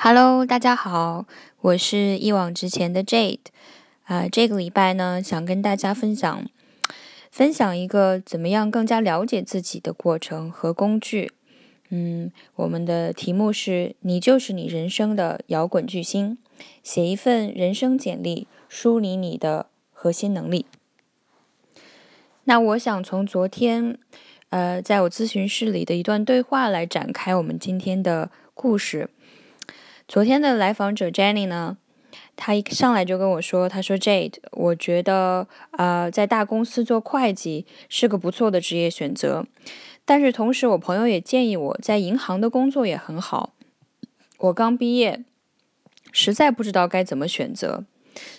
Hello，大家好，我是一往直前的 Jade。啊，这个礼拜呢，想跟大家分享分享一个怎么样更加了解自己的过程和工具。嗯，我们的题目是你就是你人生的摇滚巨星，写一份人生简历，梳理你的核心能力。那我想从昨天，呃，在我咨询室里的一段对话来展开我们今天的故事。昨天的来访者 Jenny 呢，她一上来就跟我说：“她说 Jade，我觉得啊，在大公司做会计是个不错的职业选择，但是同时我朋友也建议我在银行的工作也很好。我刚毕业，实在不知道该怎么选择。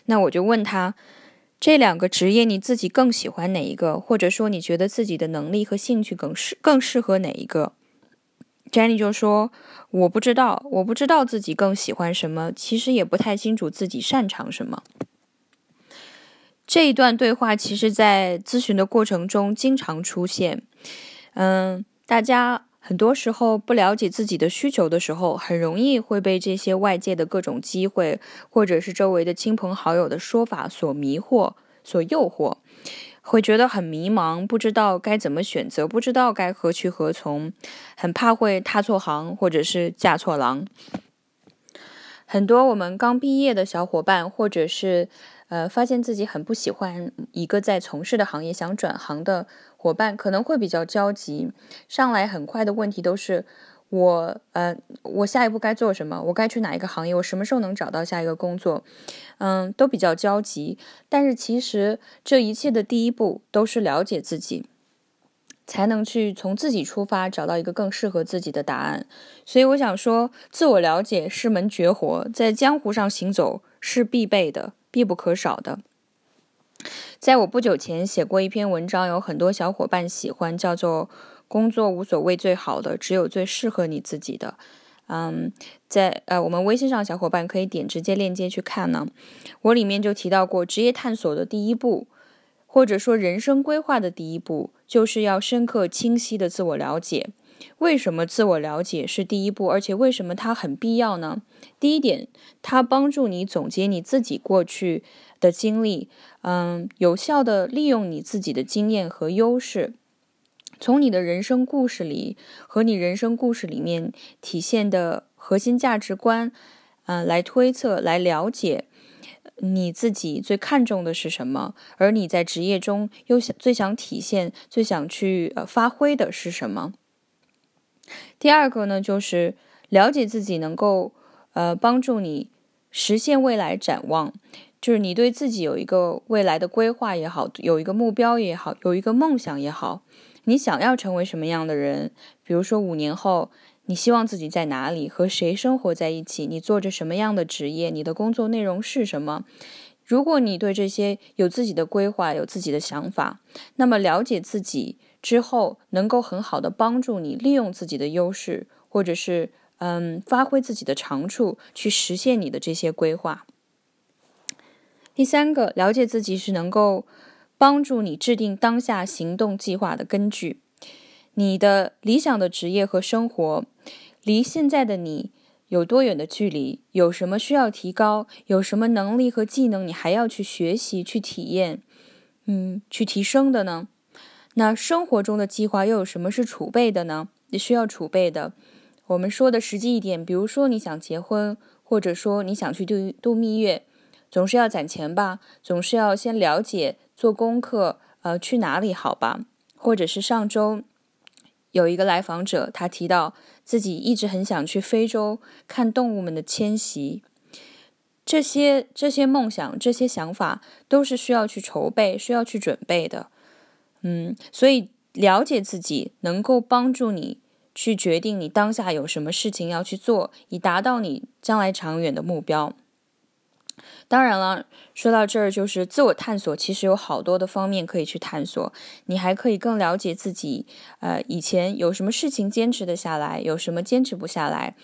那我就问他，这两个职业你自己更喜欢哪一个？或者说你觉得自己的能力和兴趣更适更适合哪一个？” Jenny 就说：“我不知道，我不知道自己更喜欢什么，其实也不太清楚自己擅长什么。”这一段对话其实，在咨询的过程中经常出现。嗯，大家很多时候不了解自己的需求的时候，很容易会被这些外界的各种机会，或者是周围的亲朋好友的说法所迷惑、所诱惑。会觉得很迷茫，不知道该怎么选择，不知道该何去何从，很怕会踏错行，或者是嫁错郎。很多我们刚毕业的小伙伴，或者是呃发现自己很不喜欢一个在从事的行业，想转行的伙伴，可能会比较焦急。上来很快的问题都是。我呃，我下一步该做什么？我该去哪一个行业？我什么时候能找到下一个工作？嗯，都比较焦急。但是其实这一切的第一步都是了解自己，才能去从自己出发，找到一个更适合自己的答案。所以我想说，自我了解是门绝活，在江湖上行走是必备的、必不可少的。在我不久前写过一篇文章，有很多小伙伴喜欢，叫做。工作无所谓最好的，只有最适合你自己的。嗯，在呃，我们微信上小伙伴可以点直接链接去看呢。我里面就提到过，职业探索的第一步，或者说人生规划的第一步，就是要深刻清晰的自我了解。为什么自我了解是第一步？而且为什么它很必要呢？第一点，它帮助你总结你自己过去的经历，嗯，有效的利用你自己的经验和优势。从你的人生故事里和你人生故事里面体现的核心价值观，嗯，来推测、来了解你自己最看重的是什么，而你在职业中又想最想体现、最想去呃发挥的是什么。第二个呢，就是了解自己能够呃帮助你实现未来展望，就是你对自己有一个未来的规划也好，有一个目标也好，有一个梦想也好。你想要成为什么样的人？比如说五年后，你希望自己在哪里，和谁生活在一起？你做着什么样的职业？你的工作内容是什么？如果你对这些有自己的规划，有自己的想法，那么了解自己之后，能够很好的帮助你利用自己的优势，或者是嗯，发挥自己的长处，去实现你的这些规划。第三个，了解自己是能够。帮助你制定当下行动计划的根据。你的理想的职业和生活，离现在的你有多远的距离？有什么需要提高？有什么能力和技能你还要去学习、去体验？嗯，去提升的呢？那生活中的计划又有什么是储备的呢？你需要储备的。我们说的实际一点，比如说你想结婚，或者说你想去度度蜜月，总是要攒钱吧？总是要先了解。做功课，呃，去哪里好吧？或者是上周有一个来访者，他提到自己一直很想去非洲看动物们的迁徙。这些这些梦想、这些想法都是需要去筹备、需要去准备的。嗯，所以了解自己能够帮助你去决定你当下有什么事情要去做，以达到你将来长远的目标。当然了，说到这儿，就是自我探索，其实有好多的方面可以去探索。你还可以更了解自己，呃，以前有什么事情坚持得下来，有什么坚持不下来，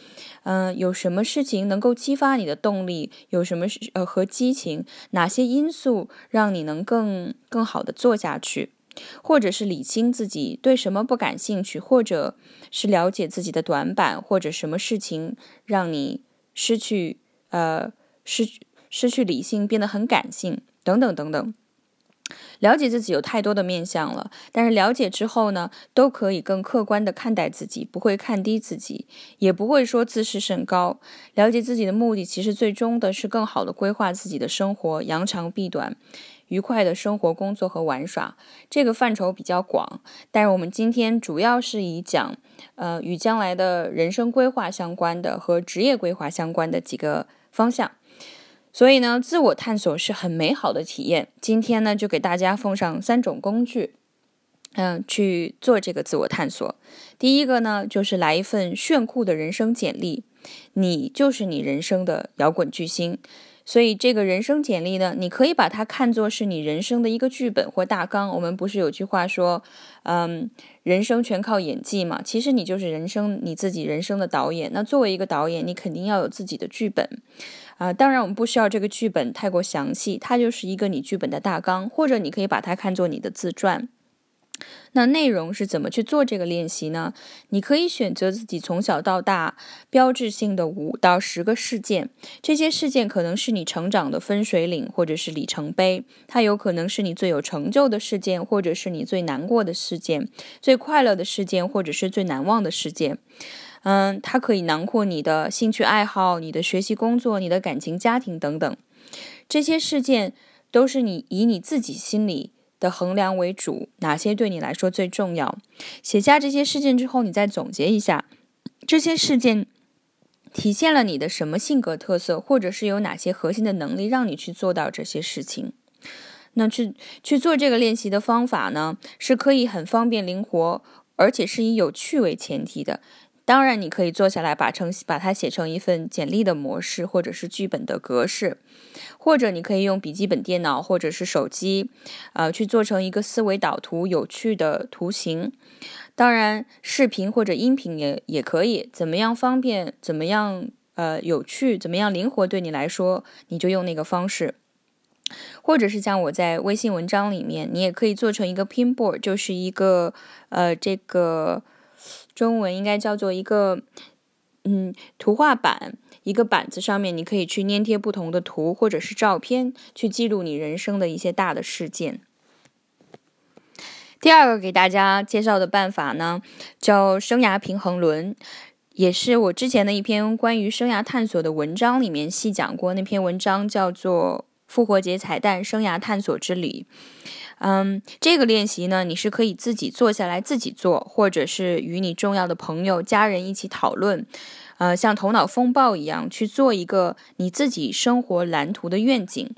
嗯，有什么事情能够激发你的动力，有什么呃和激情，哪些因素让你能更更好的做下去，或者是理清自己对什么不感兴趣，或者是了解自己的短板，或者什么事情让你。失去呃失失去理性，变得很感性，等等等等。了解自己有太多的面相了，但是了解之后呢，都可以更客观的看待自己，不会看低自己，也不会说自视甚高。了解自己的目的，其实最终的是更好的规划自己的生活，扬长避短，愉快的生活、工作和玩耍。这个范畴比较广，但是我们今天主要是以讲，呃，与将来的人生规划相关的和职业规划相关的几个方向。所以呢，自我探索是很美好的体验。今天呢，就给大家奉上三种工具，嗯，去做这个自我探索。第一个呢，就是来一份炫酷的人生简历，你就是你人生的摇滚巨星。所以这个人生简历呢，你可以把它看作是你人生的一个剧本或大纲。我们不是有句话说，嗯，人生全靠演技嘛？其实你就是人生你自己人生的导演。那作为一个导演，你肯定要有自己的剧本。啊，当然我们不需要这个剧本太过详细，它就是一个你剧本的大纲，或者你可以把它看作你的自传。那内容是怎么去做这个练习呢？你可以选择自己从小到大标志性的五到十个事件，这些事件可能是你成长的分水岭，或者是里程碑。它有可能是你最有成就的事件，或者是你最难过的事件，最快乐的事件，或者是最难忘的事件。嗯，它可以囊括你的兴趣爱好、你的学习工作、你的感情家庭等等，这些事件都是你以你自己心里的衡量为主，哪些对你来说最重要？写下这些事件之后，你再总结一下，这些事件体现了你的什么性格特色，或者是有哪些核心的能力让你去做到这些事情？那去去做这个练习的方法呢，是可以很方便灵活，而且是以有趣为前提的。当然，你可以坐下来把成把它写成一份简历的模式，或者是剧本的格式，或者你可以用笔记本电脑或者是手机，呃，去做成一个思维导图、有趣的图形。当然，视频或者音频也也可以，怎么样方便，怎么样呃有趣，怎么样灵活，对你来说，你就用那个方式。或者是像我在微信文章里面，你也可以做成一个 Pinboard，就是一个呃这个。中文应该叫做一个，嗯，图画板，一个板子上面，你可以去粘贴不同的图或者是照片，去记录你人生的一些大的事件。第二个给大家介绍的办法呢，叫生涯平衡轮，也是我之前的一篇关于生涯探索的文章里面细讲过。那篇文章叫做《复活节彩蛋：生涯探索之旅》。嗯，这个练习呢，你是可以自己坐下来自己做，或者是与你重要的朋友、家人一起讨论，呃，像头脑风暴一样去做一个你自己生活蓝图的愿景。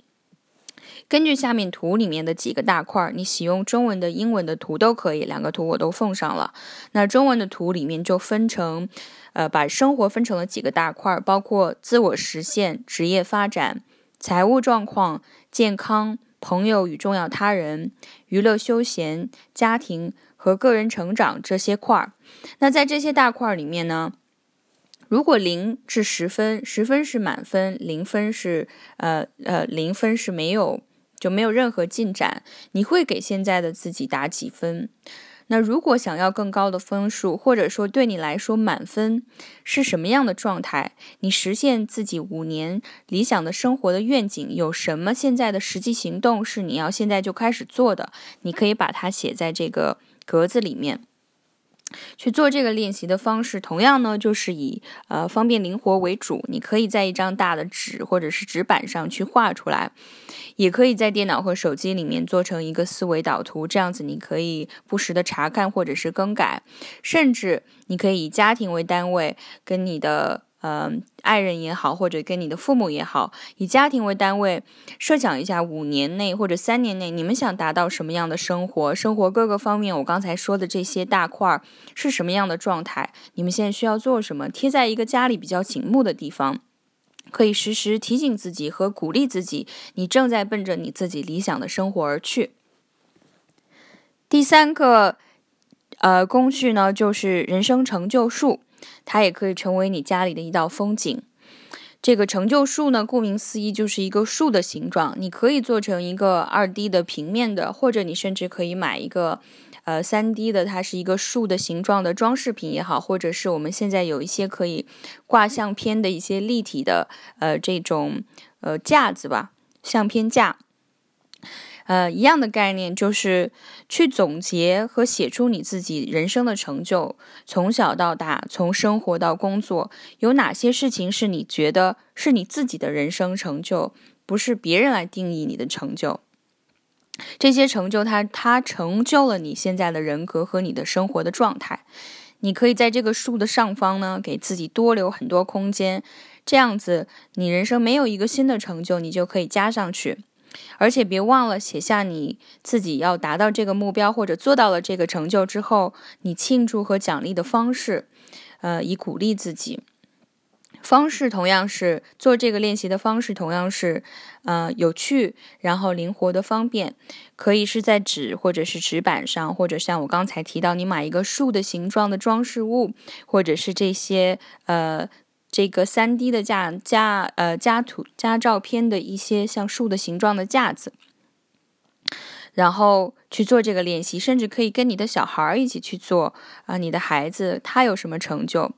根据下面图里面的几个大块，你使用中文的、英文的图都可以，两个图我都奉上了。那中文的图里面就分成，呃，把生活分成了几个大块，包括自我实现、职业发展、财务状况、健康。朋友与重要他人、娱乐休闲、家庭和个人成长这些块儿，那在这些大块儿里面呢，如果零至十分，十分是满分，零分是呃呃零分是没有就没有任何进展，你会给现在的自己打几分？那如果想要更高的分数，或者说对你来说满分是什么样的状态？你实现自己五年理想的生活的愿景有什么？现在的实际行动是你要现在就开始做的？你可以把它写在这个格子里面。去做这个练习的方式，同样呢，就是以呃方便灵活为主。你可以在一张大的纸或者是纸板上去画出来，也可以在电脑和手机里面做成一个思维导图，这样子你可以不时的查看或者是更改，甚至你可以以家庭为单位跟你的。嗯，爱人也好，或者跟你的父母也好，以家庭为单位，设想一下五年内或者三年内，你们想达到什么样的生活？生活各个方面，我刚才说的这些大块儿是什么样的状态？你们现在需要做什么？贴在一个家里比较醒目的地方，可以时时提醒自己和鼓励自己，你正在奔着你自己理想的生活而去。第三个，呃，工具呢，就是人生成就树。它也可以成为你家里的一道风景。这个成就树呢，顾名思义就是一个树的形状。你可以做成一个二 D 的平面的，或者你甚至可以买一个呃三 D 的，它是一个树的形状的装饰品也好，或者是我们现在有一些可以挂相片的一些立体的呃这种呃架子吧，相片架。呃，一样的概念就是去总结和写出你自己人生的成就，从小到大，从生活到工作，有哪些事情是你觉得是你自己的人生成就，不是别人来定义你的成就。这些成就，它它成就了你现在的人格和你的生活的状态。你可以在这个树的上方呢，给自己多留很多空间，这样子，你人生没有一个新的成就，你就可以加上去。而且别忘了写下你自己要达到这个目标或者做到了这个成就之后，你庆祝和奖励的方式，呃，以鼓励自己。方式同样是做这个练习的方式，同样是，呃，有趣，然后灵活的方便，可以是在纸或者是纸板上，或者像我刚才提到，你买一个树的形状的装饰物，或者是这些，呃。这个三 D 的架架呃加图加照片的一些像树的形状的架子，然后去做这个练习，甚至可以跟你的小孩儿一起去做啊。你的孩子他有什么成就，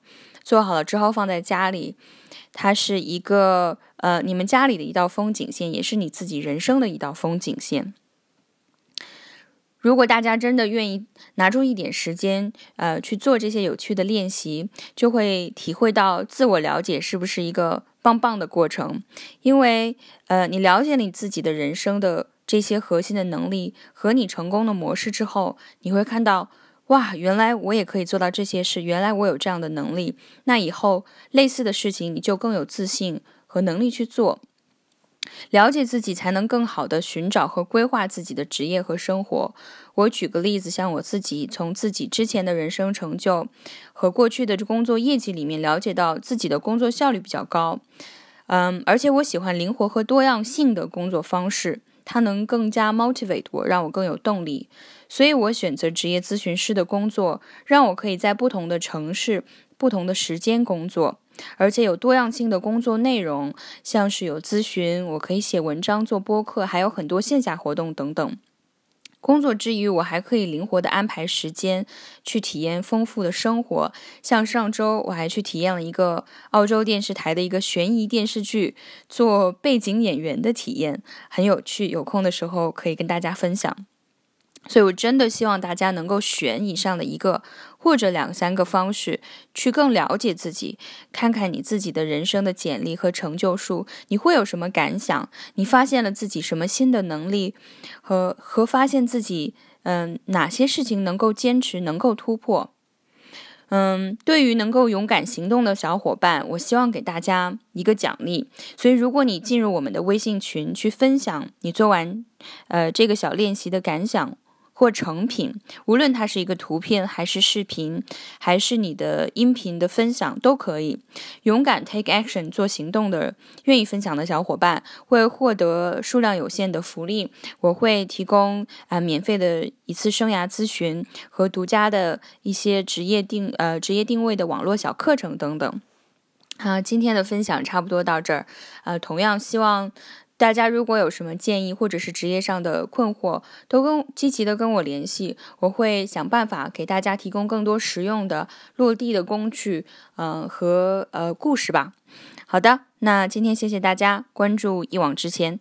做好了之后放在家里，它是一个呃你们家里的一道风景线，也是你自己人生的一道风景线。如果大家真的愿意拿出一点时间，呃，去做这些有趣的练习，就会体会到自我了解是不是一个棒棒的过程。因为，呃，你了解你自己的人生的这些核心的能力和你成功的模式之后，你会看到，哇，原来我也可以做到这些事，原来我有这样的能力。那以后类似的事情，你就更有自信和能力去做。了解自己，才能更好的寻找和规划自己的职业和生活。我举个例子，像我自己，从自己之前的人生成就和过去的工作业绩里面，了解到自己的工作效率比较高。嗯，而且我喜欢灵活和多样性的工作方式，它能更加 motivate 我，让我更有动力。所以我选择职业咨询师的工作，让我可以在不同的城市、不同的时间工作。而且有多样性的工作内容，像是有咨询，我可以写文章、做播客，还有很多线下活动等等。工作之余，我还可以灵活的安排时间，去体验丰富的生活。像上周，我还去体验了一个澳洲电视台的一个悬疑电视剧，做背景演员的体验，很有趣。有空的时候可以跟大家分享。所以，我真的希望大家能够选以上的一个或者两三个方式，去更了解自己，看看你自己的人生的简历和成就数，你会有什么感想？你发现了自己什么新的能力，和和发现自己，嗯，哪些事情能够坚持，能够突破？嗯，对于能够勇敢行动的小伙伴，我希望给大家一个奖励。所以，如果你进入我们的微信群，去分享你做完，呃，这个小练习的感想。或成品，无论它是一个图片，还是视频，还是你的音频的分享，都可以。勇敢 take action 做行动的，愿意分享的小伙伴会获得数量有限的福利。我会提供啊免费的一次生涯咨询和独家的一些职业定呃职业定位的网络小课程等等。好，今天的分享差不多到这儿。呃，同样希望。大家如果有什么建议或者是职业上的困惑，都跟积极的跟我联系，我会想办法给大家提供更多实用的落地的工具，嗯和呃故事吧。好的，那今天谢谢大家关注一往直前。